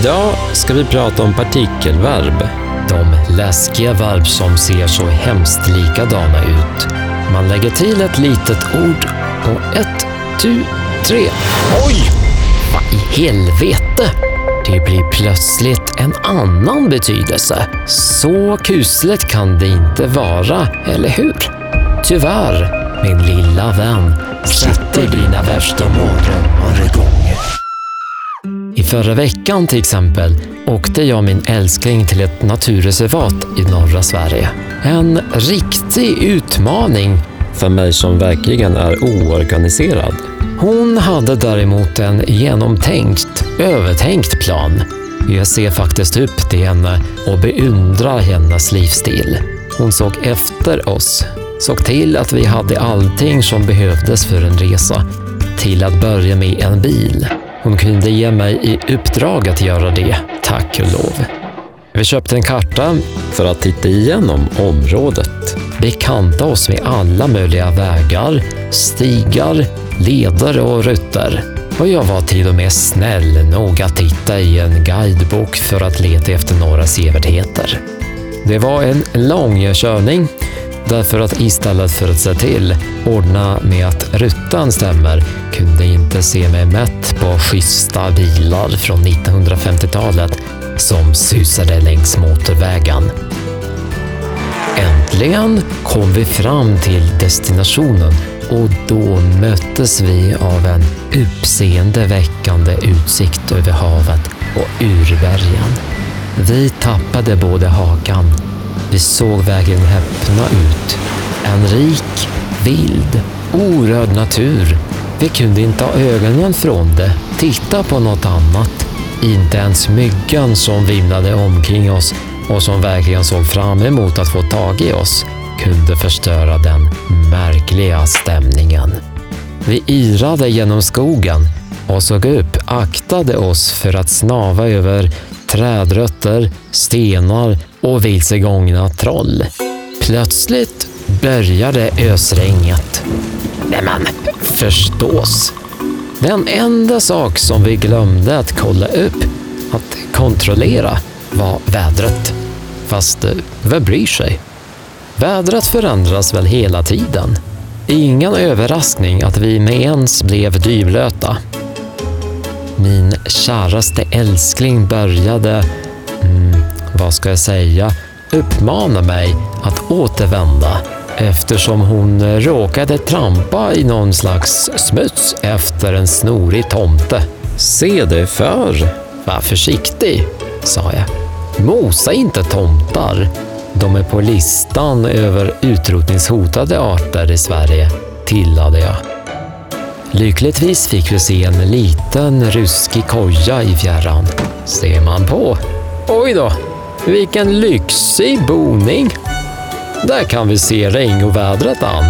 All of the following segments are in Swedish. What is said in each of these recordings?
Idag ska vi prata om partikelverb. De läskiga verb som ser så hemskt likadana ut. Man lägger till ett litet ord och ett, tu, tre. Oj! Vad i helvete? Det blir plötsligt en annan betydelse. Så kusligt kan det inte vara, eller hur? Tyvärr, min lilla vän, sätter dina värsta. I förra veckan till exempel åkte jag och min älskling till ett naturreservat i norra Sverige. En riktig utmaning för mig som verkligen är oorganiserad. Hon hade däremot en genomtänkt, övertänkt plan. Jag ser faktiskt upp till henne och beundrar hennes livsstil. Hon såg efter oss, såg till att vi hade allting som behövdes för en resa. Till att börja med en bil. Hon kunde ge mig i uppdrag att göra det, tack och lov. Vi köpte en karta för att titta igenom området. Bekanta oss med alla möjliga vägar, stigar, leder och rutter. Och jag var till och med snäll nog att titta i en guidebok för att leta efter några sevärdheter. Det var en lång körning Därför att istället för att se till ordna med att rutan stämmer kunde inte se mig mätt på schyssta bilar från 1950-talet som susade längs motorvägen. Äntligen kom vi fram till destinationen och då möttes vi av en uppseendeväckande utsikt över havet och urbergen. Vi tappade både hakan vi såg vägen öppna ut. En rik, vild, orörd natur. Vi kunde inte ha ögonen från det, titta på något annat. Inte ens myggan som vimlade omkring oss och som verkligen såg fram emot att få tag i oss kunde förstöra den märkliga stämningen. Vi irade genom skogen och såg upp, aktade oss för att snava över trädrötter, stenar och vilsegångna troll. Plötsligt började ösregnet. Nämen, förstås. Den enda sak som vi glömde att kolla upp, att kontrollera, var vädret. Fast eh, vem bryr sig? Vädret förändras väl hela tiden. Ingen överraskning att vi med ens blev dyblöta. Min käraste älskling började mm, vad ska jag säga, uppmana mig att återvända eftersom hon eh, råkade trampa i någon slags smuts efter en snorig tomte. Se dig för. Var försiktig, sa jag. Mosa inte tomtar. De är på listan över utrotningshotade arter i Sverige, tillade jag. Lyckligtvis fick vi se en liten ruskig koja i fjärran. Ser man på. Oj då, vilken lyxig boning! Där kan vi se regnovädret an.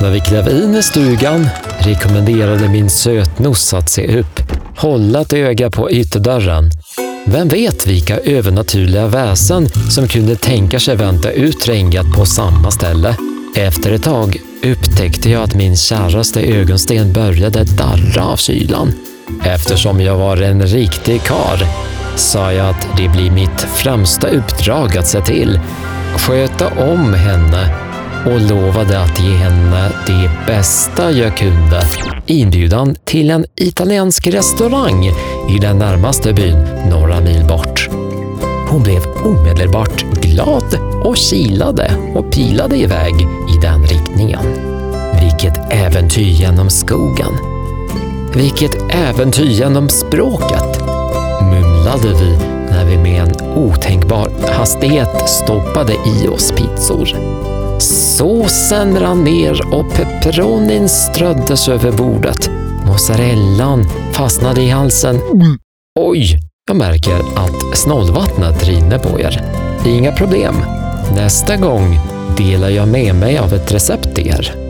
När vi klev in i stugan rekommenderade min sötnos att se upp, hålla ett öga på ytterdörren. Vem vet vilka övernaturliga väsen som kunde tänka sig vänta ut regnet på samma ställe. Efter ett tag upptäckte jag att min käraste ögonsten började darra av kylan. Eftersom jag var en riktig kar sa jag att det blir mitt främsta uppdrag att se till, sköta om henne och lovade att ge henne det bästa jag kunde. Inbjudan till en italiensk restaurang i den närmaste byn några mil bort. Hon blev omedelbart glad och kilade och pilade iväg i den riktningen. Vilket äventyr genom skogen. Vilket äventyr genom språket mumlade vi vi med en otänkbar hastighet stoppade i oss pizzor. Såsen rann ner och pepperonin ströddes över bordet. Mozzarellan fastnade i halsen. Oj, jag märker att snålvattnet rinner på er. Inga problem. Nästa gång delar jag med mig av ett recept till er.